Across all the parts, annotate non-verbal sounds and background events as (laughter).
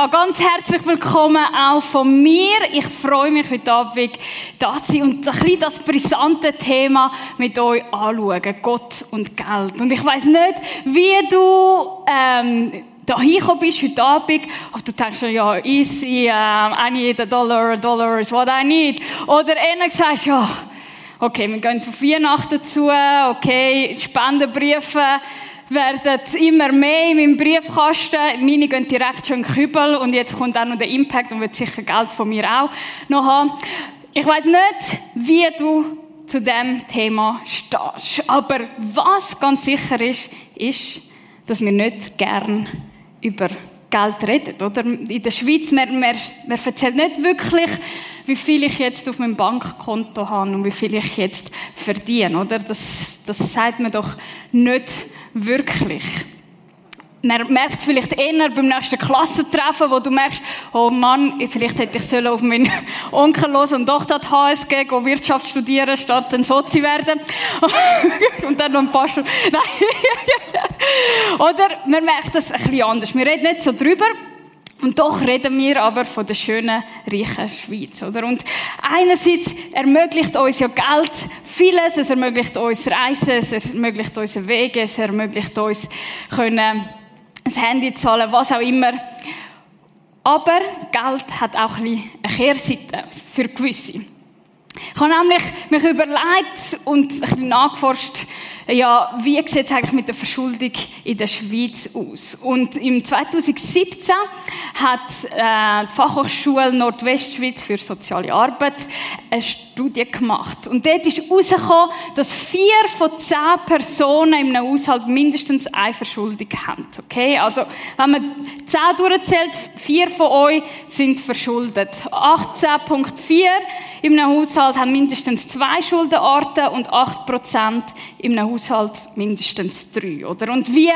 Ja, ganz herzlich willkommen auch von mir. Ich freue mich heute Abend da zu sein und ein bisschen das brisante Thema mit euch anschauen. Gott und Geld. Und ich weiß nicht, wie du, ähm, da hingekommen bist heute Abend, ob du denkst, ja, easy, um, I need a dollar, a dollar is what I need. Oder einer sagst, ja, okay, wir gehen auf Weihnachten zu, okay, Spendenbriefe, werden immer mehr in meinem Briefkasten. Meine gehen direkt schon in den Kübel und jetzt kommt auch noch der Impact und wird sicher Geld von mir auch noch haben. Ich weiß nicht, wie du zu dem Thema stehst. Aber was ganz sicher ist, ist, dass wir nicht gern über Geld reden, oder? In der Schweiz, man, man, man erzählt nicht wirklich, wie viel ich jetzt auf meinem Bankkonto habe und wie viel ich jetzt verdiene, oder? Das, das sagt man doch nicht wirklich. Man merkt vielleicht eher beim nächsten Klassentreffen, wo du merkst, oh Mann, vielleicht hätte ich auf meinen (laughs) Onkel los und doch das HSG gehen, Wirtschaft studieren, statt ein Sozi werden. (laughs) und dann noch ein Stunden. (laughs) Nein. Oder man merkt es ein bisschen anders. Wir reden nicht so drüber. Und doch reden wir aber von der schönen, reichen Schweiz, oder? Und einerseits ermöglicht uns ja Geld vieles. Es ermöglicht uns Reisen, es ermöglicht uns Wege, es ermöglicht uns können das Handy zahlen, was auch immer. Aber Geld hat auch ein bisschen eine Kehrseite für gewisse. Ich habe nämlich mich überlegt und ein bisschen nachgeforscht, ja, wie sieht es eigentlich mit der Verschuldung in der Schweiz aus? Und im 2017 hat äh, die Fachhochschule Nordwestschweiz für soziale Arbeit eine Studie gemacht. Und dort ist herausgekommen, dass vier von zehn Personen einem Haushalt mindestens eine Verschuldung haben. Okay? Also, wenn man zehn durchzählt, vier von euch sind verschuldet. 18.4 in einem Haushalt haben mindestens zwei Schuldenarten und 8% in einem Haushalt mindestens drei, oder? Und wie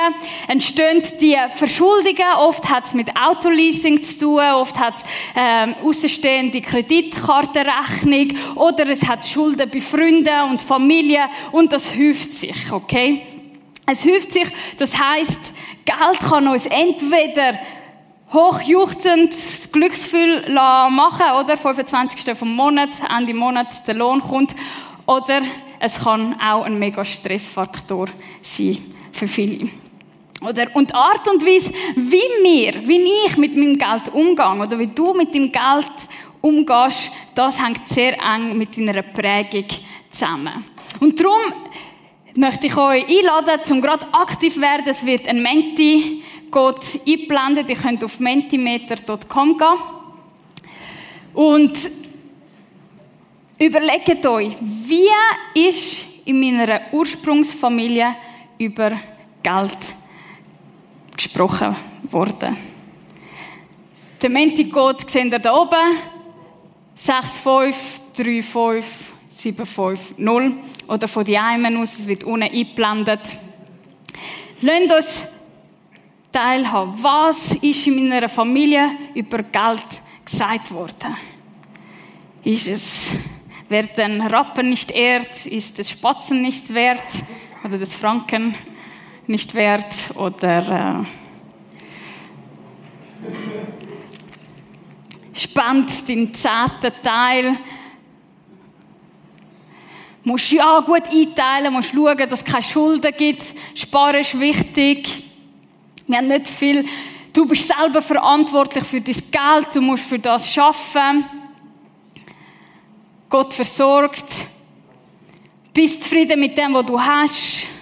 entstehen die Verschuldungen? Oft hat es mit Autoleasing zu tun, oft hat es ähm, außenstehende Kreditkartenrechnung oder es hat Schulden bei Freunden und Familie und das häuft sich, okay? Es häuft sich, das heißt, Geld kann uns entweder hochjuchzend Glücksgefühl machen, oder? 25. vom Monat, Ende Monat der Lohn kommt. Oder es kann auch ein mega Stressfaktor sein für viele. Oder? Und die Art und Weise, wie wir, wie ich mit meinem Geld umgehe, oder wie du mit dem Geld umgehst, das hängt sehr eng mit deiner Prägung zusammen. Und darum möchte ich euch einladen, zum gerade aktiv werden. Es wird ein Menti Gott eingeblendet. Ihr könnt auf mentimeter.com gehen. Und überlegt euch, wie ist in meiner Ursprungsfamilie über Geld gesprochen worden? Der Menti-Gott seht ihr da oben. 6535750 oder von die Eimen aus, es wird unten eingeblendet. Lasst uns teilhaben. Was ist in meiner Familie über Geld gesagt worden? Ist es, wer den Rappen nicht ehrt, ist das Spatzen nicht wert oder das Franken nicht wert oder äh, spend den zehnten Teil. Musst ja gut einteilen, musst schauen, dass es keine Schulden gibt. Sparen ist wichtig. Wir haben nicht viel. Du bist selber verantwortlich für dein Geld, du musst für das schaffen. Gott versorgt. Bist zufrieden mit dem, was du hast.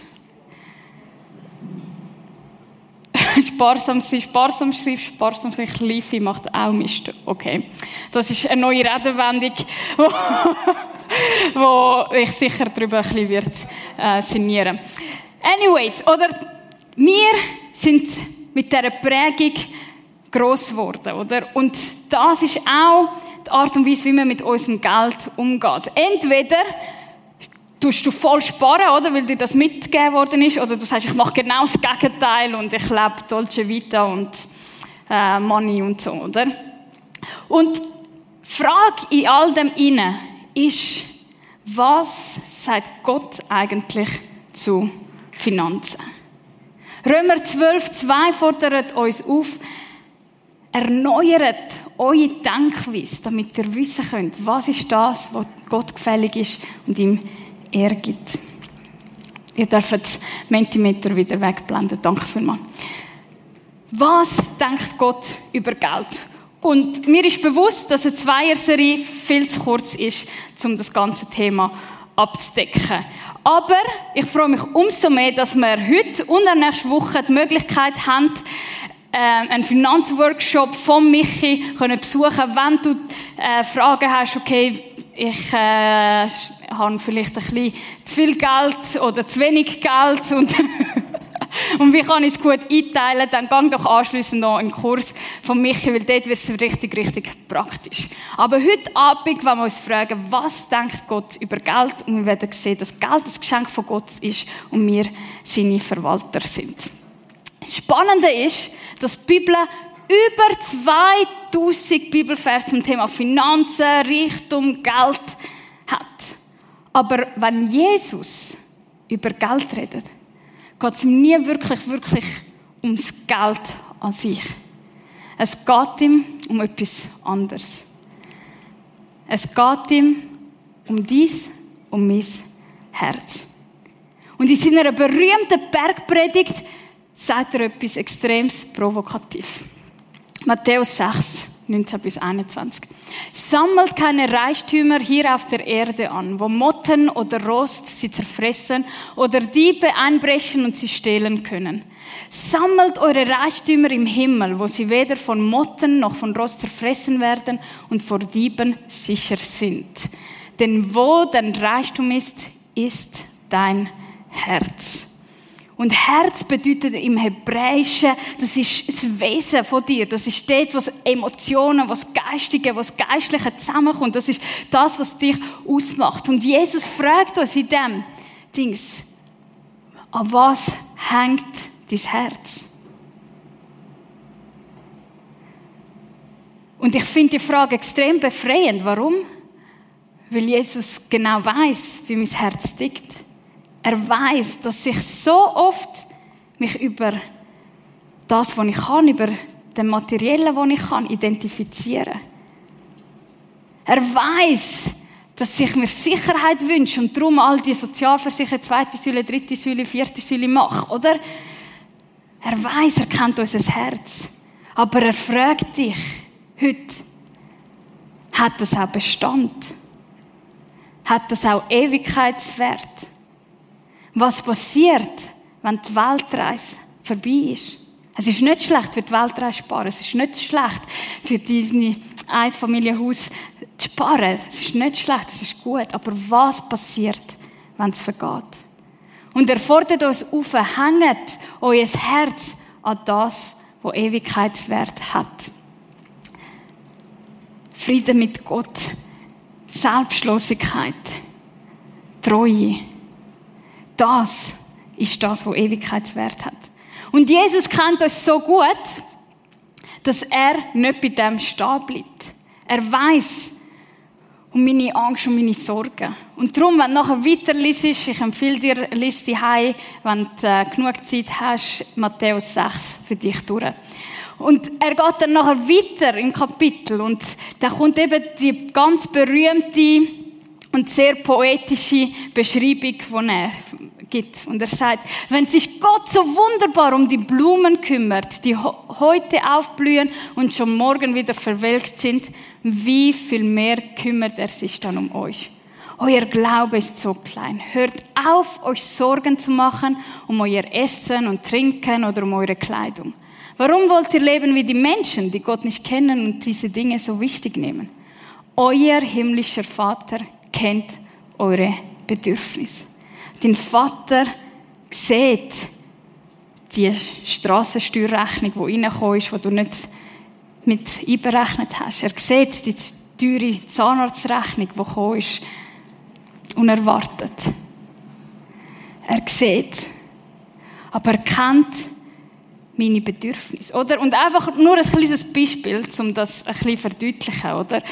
(laughs) sparsam sein, sparsam sein, sparsam sein, Liefe macht auch Mist. Okay. Das ist eine neue Redewendung, (laughs) wo ich sicher darüber ein bisschen wird, äh, sinnieren. Anyways, oder wir sind mit dieser Prägung gross geworden, oder? Und das ist auch die Art und Weise, wie man mit unserem Geld umgeht. Entweder tust du voll sparen, oder? Weil dir das mitgegeben worden ist, oder du sagst, ich mache genau das Gegenteil und ich lebe Dolce Vita und äh, Money und so, oder? Und die Frage in all dem inne ist, was sagt Gott eigentlich zu Finanzen? Römer 12, 2 fordert uns auf, erneuert eure Denkweise, damit ihr wissen könnt, was ist das, was Gott gefällig ist und ihm Ehre gibt. Ihr dürft Mentimeter wieder wegblenden. Danke vielmals. Was denkt Gott über Geld? Und mir ist bewusst, dass eine Zweierserie viel zu kurz ist, um das ganze Thema abzudecken. Aber ich freue mich umso mehr, dass wir heute und auch nächste Woche die Möglichkeit haben, ähm, einen Finanzworkshop von Michi können besuchen, wenn du äh, Fragen hast, okay, ich äh, habe vielleicht ein bisschen zu viel Geld oder zu wenig Geld und (laughs) Und wie kann ich es gut einteilen? Dann gang doch anschließend noch im Kurs von Michi, weil dort wird es richtig, richtig praktisch. Aber heute Abend wollen wir uns fragen, was denkt Gott über Geld? Und wir werden sehen, dass Geld das Geschenk von Gott ist und wir seine Verwalter sind. Das Spannende ist, dass die Bibel über 2000 Bibelverse zum Thema Finanzen, Reichtum, Geld hat. Aber wenn Jesus über Geld redet, geht es ihm nie wirklich, wirklich ums Geld an sich. Es geht ihm um etwas anderes. Es geht ihm um dies, um mein Herz. Und in seiner berühmten Bergpredigt sagt er etwas extremes provokativ. Matthäus 6, 19 bis 21. Sammelt keine Reichtümer hier auf der Erde an, wo Motten oder Rost sie zerfressen oder Diebe einbrechen und sie stehlen können. Sammelt eure Reichtümer im Himmel, wo sie weder von Motten noch von Rost zerfressen werden und vor Dieben sicher sind. Denn wo dein Reichtum ist, ist dein Herz. Und Herz bedeutet im Hebräischen, das ist das Wesen von dir. Das ist dort, was Emotionen, was Geistige, was Geistliche zusammenkommt. Das ist das, was dich ausmacht. Und Jesus fragt uns in dem Dings, an was hängt dein Herz? Und ich finde die Frage extrem befreiend. Warum? Weil Jesus genau weiß, wie mein Herz tickt. Er weiß, dass ich so oft mich über das, was ich kann, über den Materiellen, was ich kann, identifiziere. Er weiß, dass ich mir Sicherheit wünsche und darum all die Sozialversicherungen, zweite Säule, dritte Säule, vierte Säule mache, oder? Er weiß, er kennt unser Herz. Aber er fragt dich heute, hat das auch Bestand? Hat das auch Ewigkeitswert? Was passiert, wenn die Weltreise vorbei ist. Es ist nicht schlecht für die Weltreise sparen. Es ist nicht schlecht für dein Einfamilienhaus zu sparen. Es ist nicht schlecht, es ist gut. Aber was passiert, wenn es vergeht? Und er fordert uns auf, hängt euer Herz an das, was Ewigkeitswert hat. Frieden mit Gott, Selbstlosigkeit, Treue. Das ist das, was Ewigkeitswert hat. Und Jesus kennt uns so gut, dass er nicht bei dem stehen bleibt. Er weiß um meine Angst und meine Sorgen. Und darum, wenn du nachher weiter liest, ich empfehle dir, lies die Hause, wenn du äh, genug Zeit hast, Matthäus 6 für dich durch. Und er geht dann nachher weiter im Kapitel und da kommt eben die ganz berühmte und sehr poetische Beschreibung, die er gibt. Und er sagt, wenn sich Gott so wunderbar um die Blumen kümmert, die heute aufblühen und schon morgen wieder verwelkt sind, wie viel mehr kümmert er sich dann um euch? Euer Glaube ist so klein. Hört auf, euch Sorgen zu machen um euer Essen und Trinken oder um eure Kleidung. Warum wollt ihr leben wie die Menschen, die Gott nicht kennen und diese Dinge so wichtig nehmen? Euer himmlischer Vater kennt eure Bedürfnisse. Dein Vater sieht die Strassensteuerrechnung, die reingekommen ist, die du nicht mit einberechnet hast. Er sieht die teure Zahnarztrechnung, die gekommen ist, unerwartet. Er sieht, aber er kennt meine Bedürfnisse, oder? Und einfach nur ein kleines Beispiel, um das ein bisschen verdeutlichen, oder?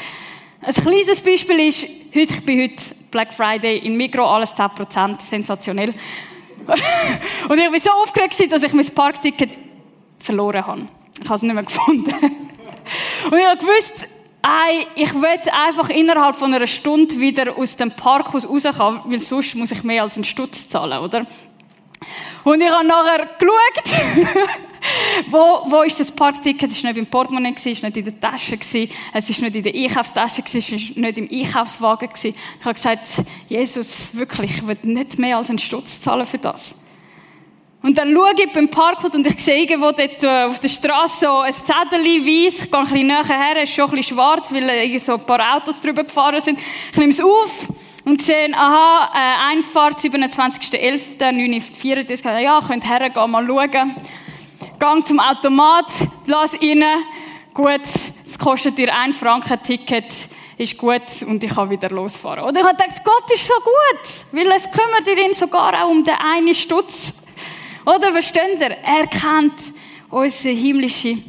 Ein kleines Beispiel ist, heute, ich bin heute Black Friday in Migro, alles 10%, sensationell. (laughs) und ich war so aufgeregt, dass ich mein Parkticket verloren habe. Ich habe es nicht mehr gefunden. (laughs) Und ich habe gewusst, Ey, ich will einfach innerhalb von einer Stunde wieder aus dem Parkhaus rauskommen, weil sonst muss ich mehr als einen Stutz zahlen, oder? Und ich habe nachher geschaut, (laughs) wo, wo ist das Parkticket? Es war nicht im Portemonnaie, es war nicht in der Tasche, es war nicht in der Einkaufstasche, es war nicht im Einkaufswagen. Ich habe gesagt, Jesus, wirklich, ich will nicht mehr als einen Stutz zahlen für das. Und dann schaue ich beim Parkhaus und ich sehe irgendwo dort äh, auf der Straße so ein Zettel weiss. Ich gehe ein bisschen näher her, es ist schon ein bisschen schwarz, weil äh, so ein paar Autos drüber gefahren sind. Ich nehme es auf und sehe, aha, äh, Einfahrt 27.11.934. Ja, könnt hergehen, mal schauen. Gang zum Automat, lass rein. Gut, es kostet dir ein Franken Ticket ist gut und ich kann wieder losfahren. Oder ich habe gedacht, Gott ist so gut, weil es kümmert ihn sogar auch um den einen Stutz. Oder versteht ihr? Er kennt unsere himmlische,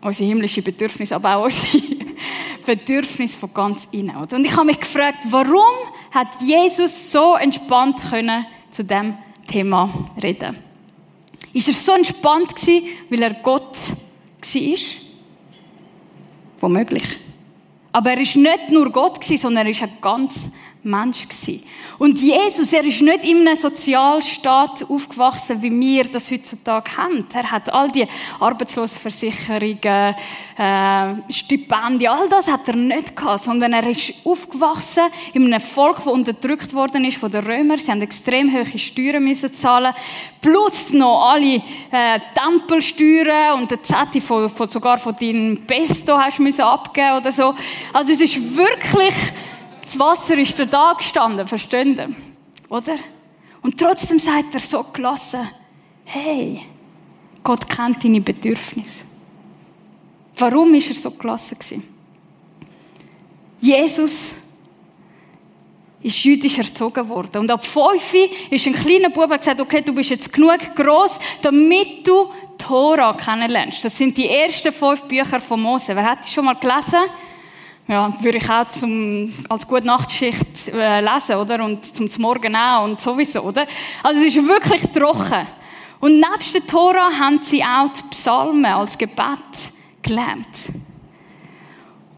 unsere himmlische Bedürfnis, aber auch unsere (laughs) Bedürfnis von ganz innen. Oder? Und ich habe mich gefragt, warum hat Jesus so entspannt können zu dem Thema reden? Ist er so entspannt gewesen, weil er Gott war? Womöglich. Aber er ist nicht nur Gott sondern er ist ein ganz Mensch gewesen. Und Jesus, er ist nicht in einem Sozialstaat aufgewachsen, wie wir das heutzutage haben. Er hat all die Arbeitslosenversicherungen, äh, Stipendien, all das hat er nicht gehabt, sondern er ist aufgewachsen in einem Volk, das unterdrückt worden ist von den Römern. Sie haben extrem hohe Steuern müssen zahlen, plus noch alle äh, Tempelsteuern und der Zettel von, von, sogar von deinem Pesto hast du müssen abgeben oder so. Also es ist wirklich das Wasser ist da gestanden, verstehen ihr? Oder? Und trotzdem sagt er so gelassen, hey, Gott kennt deine Bedürfnisse. Warum ist er so gelassen? Jesus ist jüdisch erzogen worden. Und ab fünf ist ein kleiner Bub gesagt, okay, du bist jetzt genug groß, damit du Tora kennenlernst. Das sind die ersten fünf Bücher von Mose. Wer hat die schon mal gelesen? Ja, würde ich auch zum, als gute Nachtschicht äh, lesen, oder? Und zum Morgen auch und sowieso, oder? Also es ist wirklich trocken. Und nebst der Tora haben sie auch die Psalmen als Gebet gelernt.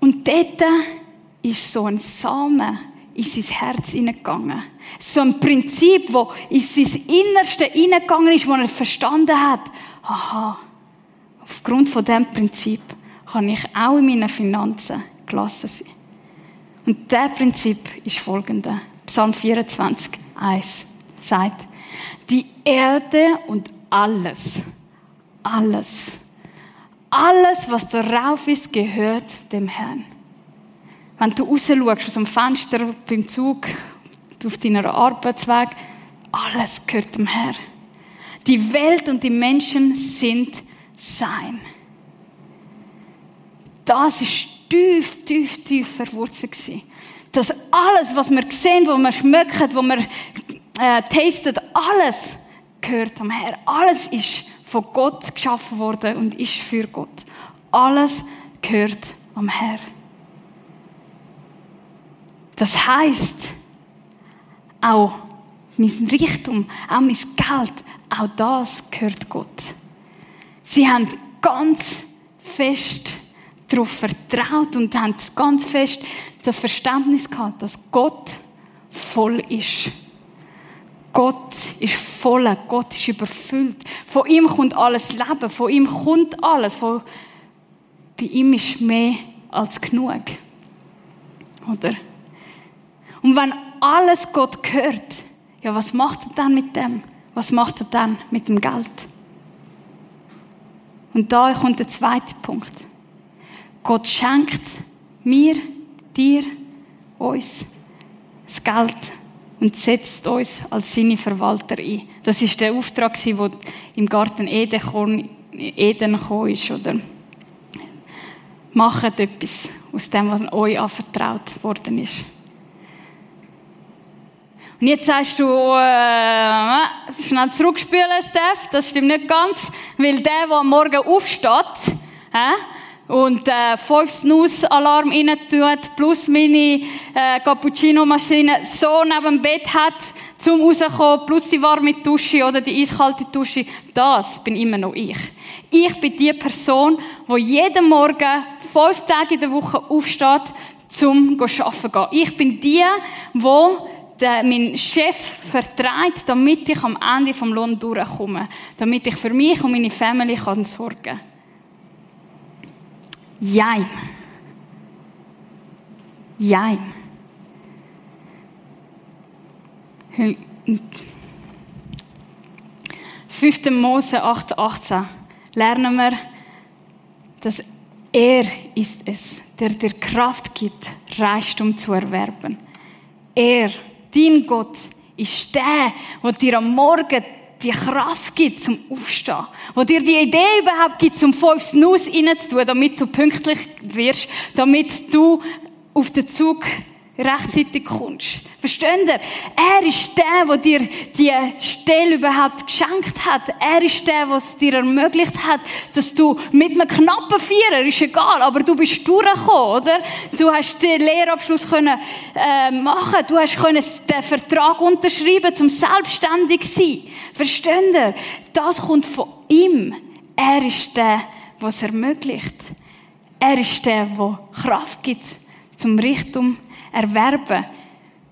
Und dort ist so ein Samen in sein Herz hineingegangen. So ein Prinzip, wo in sein Innerste hineingegangen ist, wo er verstanden hat, aha, aufgrund von diesem Prinzip kann ich auch in meinen Finanzen gelassen sein. Und der Prinzip ist folgende. Psalm 24, 1 sagt, die Erde und alles, alles, alles, was darauf ist, gehört dem Herrn. Wenn du raus schaust, aus dem Fenster, beim Zug, auf deiner Arbeitsweg, alles gehört dem Herrn. Die Welt und die Menschen sind sein. Das ist tief, tief, tief verwurzelt. Dass alles, was wir sehen, was wir schmecken, was wir äh, tasten, alles gehört am Herrn. Alles ist von Gott geschaffen worden und ist für Gott. Alles gehört am Herrn. Das heißt, auch mein Reichtum, auch mein Geld, auch das gehört Gott. Sie haben ganz fest darauf vertraut und haben ganz fest das Verständnis gehabt, dass Gott voll ist. Gott ist voll, Gott ist überfüllt. Von ihm kommt alles Leben, von ihm kommt alles. Von, bei ihm ist mehr als genug. Oder? Und wenn alles Gott gehört, ja, was macht er dann mit dem? Was macht er dann mit dem Geld? Und da kommt der zweite Punkt. Gott schenkt mir, dir, uns das Geld und setzt uns als seine Verwalter ein. Das ist der Auftrag, der im Garten Eden, Eden gekommen ist. Oder? Macht etwas aus dem, was euch anvertraut worden ist. Und jetzt sagst du, äh, schnell zurückspielen, Steph, das stimmt nicht ganz, weil der, der am Morgen aufsteht, äh, und äh, fünf Snooze-Alarm rein tut, plus meine äh, Cappuccino-Maschine so neben dem Bett hat, zum rauskommen, plus die warme Dusche oder die eiskalte Dusche, das bin immer noch ich. Ich bin die Person, die jeden Morgen fünf Tage in der Woche aufsteht, zum arbeiten gehen. Ich bin die, die mein Chef vertreibt, damit ich am Ende vom Lohn durchkomme. Damit ich für mich und meine Familie kann sorgen kann. Jein. Jein. 5. Mose 8, 18 lernen wir, dass er ist es, der dir Kraft gibt, Reichtum zu erwerben. Er, dein Gott, ist der, der dir am Morgen die Kraft gibt zum Aufstehen, wo dir die Idee überhaupt gibt, zum fünf Snus reinzutun, damit du pünktlich wirst, damit du auf den Zug rechtzeitig kommst. Versteht ihr? Er ist der, der dir die Stelle überhaupt geschenkt hat. Er ist der, der es dir ermöglicht hat, dass du mit einem knappen Vierer, ist egal, aber du bist durchgekommen, oder? Du hast den Lehrabschluss können, äh, machen, du hast können den Vertrag unterschreiben, zum selbstständig sein. Versteht ihr? Das kommt von ihm. Er ist der, der es ermöglicht. Er ist der, der Kraft gibt zum Richtung erwerben.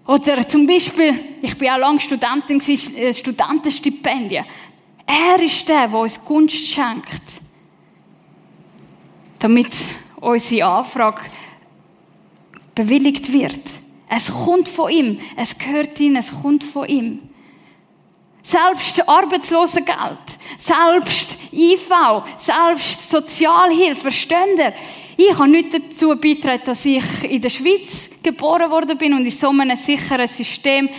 Oder zum Beispiel, ich bin auch lange Studentin, äh, Studentenstipendien. Er ist der, der uns Gunst schenkt, damit unsere Anfrage bewilligt wird. Es kommt von ihm, es gehört ihm, es kommt von ihm. Selbst Arbeitslosengeld, selbst IV, selbst Sozialhilfe, versteht ihr? Ich habe nicht dazu beigetragen, dass ich in der Schweiz geboren worden bin und in so einem sicheren System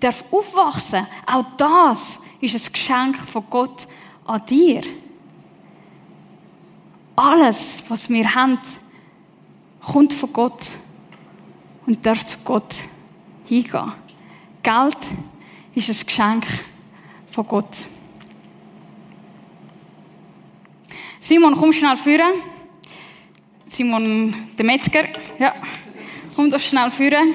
darf aufwachsen. Auch das ist ein Geschenk von Gott an dir. Alles, was wir haben, kommt von Gott und darf zu Gott hingehen. Geld ist ein Geschenk von Gott. Simon, komm schnell führen. Simon der Metzger. Ja, komm doch schnell führen.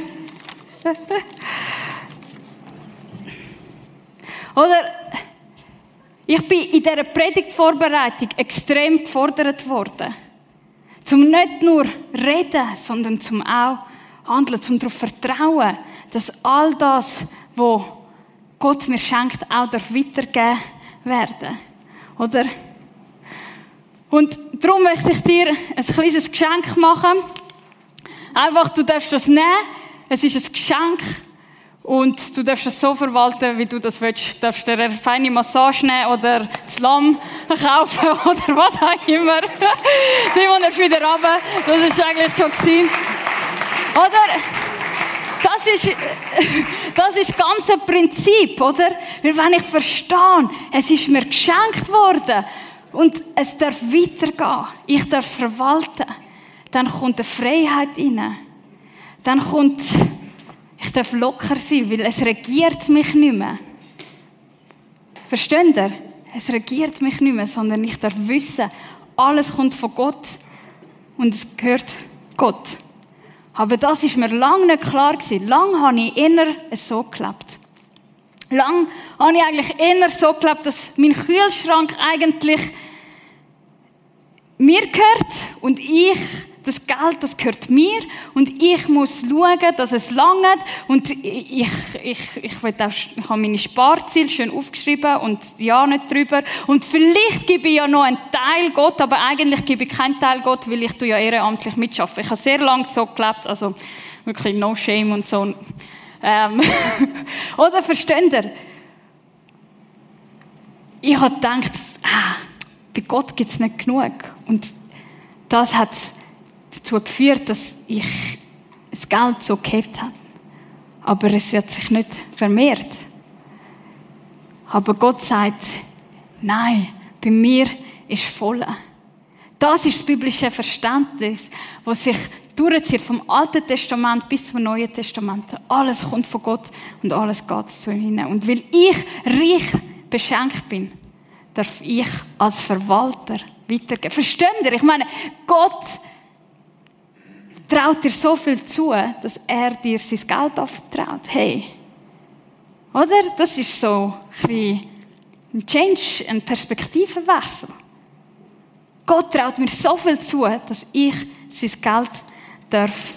Oder ich bin in dieser Predigtvorbereitung extrem gefordert worden. Zum nicht nur reden, sondern zum auch handeln, zum darauf vertrauen, dass all das, was Gott mir schenkt, auch weitergegeben werden. Oder? Und darum möchte ich dir ein kleines Geschenk machen. Einfach, du darfst das nehmen. Es ist ein Geschenk. Und du darfst es so verwalten, wie du das willst. Du darfst dir eine feine Massage nehmen oder das Lamm (laughs) kaufen oder was auch immer. (laughs) Simon, er wieder runter. Das ist eigentlich schon gewesen. Oder? Das ist, (laughs) das ist das ganze Prinzip, oder? Weil wenn ich verstehe, es ist mir geschenkt worden, und es darf weitergehen. Ich darf es verwalten. Dann kommt eine Freiheit rein. Dann kommt, ich darf locker sein, weil es regiert mich nicht mehr. Versteht ihr? Es regiert mich nicht mehr, sondern ich darf wissen, alles kommt von Gott und es gehört Gott. Aber das ist mir lange nicht klar gewesen. Lang habe ich eher so gelebt. Lang habe ich eigentlich eher so gelebt, dass mein Kühlschrank eigentlich mir gehört und ich, das Geld, das gehört mir und ich muss schauen, dass es langt und ich, ich, ich, will auch, ich habe meine Sparziele schön aufgeschrieben und ja nicht drüber und vielleicht gebe ich ja noch einen Teil Gott, aber eigentlich gebe ich keinen Teil Gott, weil ich ja ehrenamtlich mitschaffe. Ich habe sehr lange so gelebt, also wirklich no shame und so. Ähm, (laughs) oder versteht ihr? Ich habe gedacht, ah, bei Gott gibt es nicht genug. Und das hat dazu geführt, dass ich das Geld so gehabt habe. Aber es hat sich nicht vermehrt. Aber Gott sagt, nein, bei mir ist voll. Das ist das biblische Verständnis, was sich durchzieht vom Alten Testament bis zum Neuen Testament. Alles kommt von Gott und alles geht zu ihm hin. Und weil ich reich beschenkt bin, darf ich als Verwalter weitergeben. Versteht ihr? Ich meine, Gott traut dir so viel zu, dass er dir sein Geld anvertraut. Hey, Oder? Das ist so ein, ein Change, ein Perspektivenwechsel. Gott traut mir so viel zu, dass ich sein Geld darf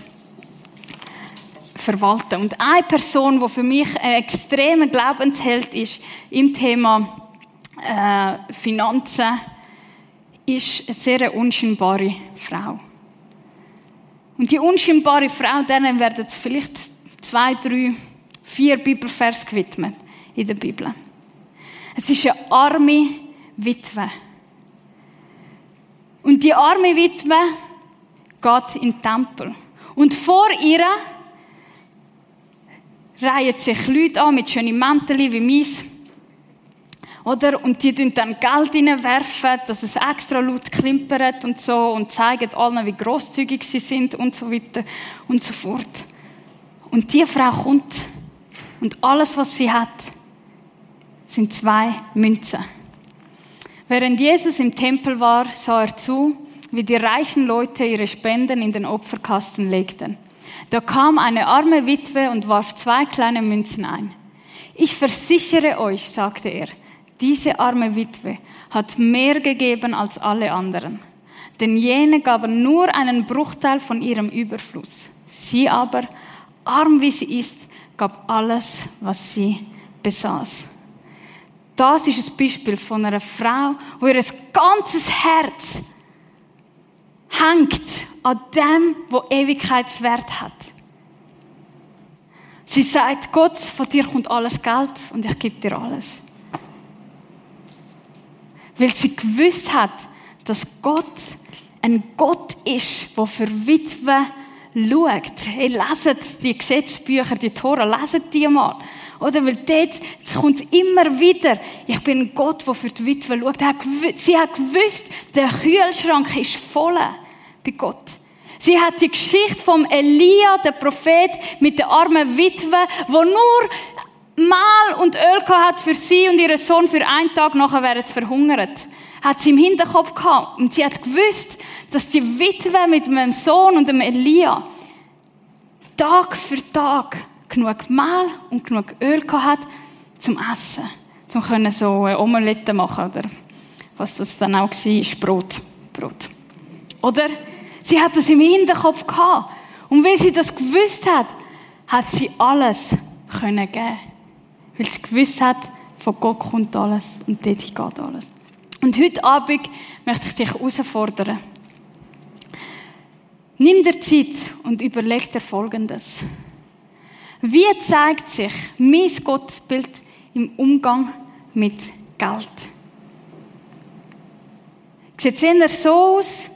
verwalten. Und eine Person, die für mich ein extremer Glaubensheld ist im Thema äh, Finanzen, ist eine sehr unscheinbare Frau. Und die unscheinbare Frau, denen werden vielleicht zwei, drei, vier Bibelvers gewidmet in der Bibel. Es ist eine arme Witwe. Und die arme Witwe in den Tempel. Und vor ihr reihen sich Leute an mit schönen Mänteln wie meins. Oder? Und die tun dann Geld reinwerfen, dass es extra laut klimpert und so und zeigen allen, wie großzügig sie sind und so weiter und so fort. Und die Frau kommt und alles, was sie hat, sind zwei Münzen. Während Jesus im Tempel war, sah er zu, wie die reichen Leute ihre Spenden in den Opferkasten legten. Da kam eine arme Witwe und warf zwei kleine Münzen ein. Ich versichere euch, sagte er, diese arme Witwe hat mehr gegeben als alle anderen. Denn jene gaben nur einen Bruchteil von ihrem Überfluss. Sie aber, arm wie sie ist, gab alles, was sie besaß. Das ist ein Beispiel von einer Frau, wo ihr ganzes Herz hängt an dem, wo Ewigkeitswert hat. Sie sagt, Gott, von dir kommt alles Geld und ich gebe dir alles. Weil sie gewusst hat, dass Gott ein Gott ist, der für Witwen schaut. Hey, leset die Gesetzbücher, die Tora, leset die mal. Oder? Weil dort kommt es immer wieder. Ich bin ein Gott, der für die Witwe schaut. Sie hat gewusst, der Kühlschrank ist voll bei Gott. Sie hat die Geschichte vom Elia, der Prophet, mit der armen Witwe, wo nur Mehl und Öl hat für sie und ihren Sohn für einen Tag, nachher wären sie verhungert. Hat sie im Hinterkopf gehabt. Und sie hat gewusst, dass die Witwe mit dem Sohn und dem Elia Tag für Tag genug Mehl und genug Öl hat zum Essen. Zum können so Omelette machen oder was das dann auch war, Brot. Brot. Oder? Sie hat das im Hinterkopf gehabt. Und weil sie das gewusst hat, hat sie alles können geben. Weil sie gewusst hat, von Gott kommt alles und dort geht alles. Und heute Abend möchte ich dich herausfordern. Nimm dir Zeit und überleg dir Folgendes. Wie zeigt sich mein Gottesbild im Umgang mit Geld? Sieht es eher so aus?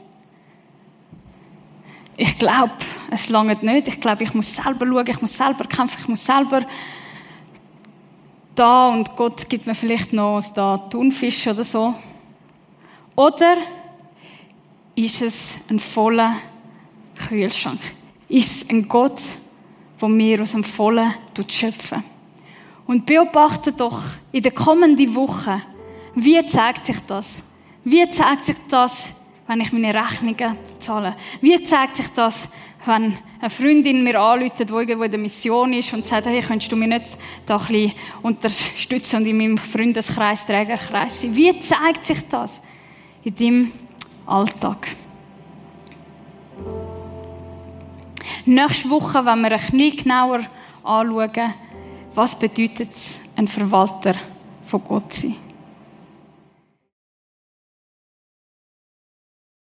Ich glaube, es langt nicht. Ich glaube, ich muss selber schauen, ich muss selber kämpfen, ich muss selber da und Gott gibt mir vielleicht noch da Thunfisch oder so. Oder ist es ein voller Kühlschrank? Ist es ein Gott, der mir aus dem Vollen schöpfen Und beobachte doch in den kommenden Wochen, wie zeigt sich das? Wie zeigt sich das, wenn ich meine Rechnungen zahle? Wie zeigt sich das, wenn eine Freundin mir anruft, die irgendwo in der Mission ist und sagt, hey, könntest du mich nicht da ein bisschen unterstützen und in meinem Freundeskreis, Trägerkreis sein? Wie zeigt sich das in deinem Alltag? Nächste Woche, wenn wir ein bisschen genauer anschauen, was bedeutet es, ein Verwalter von Gott zu sein.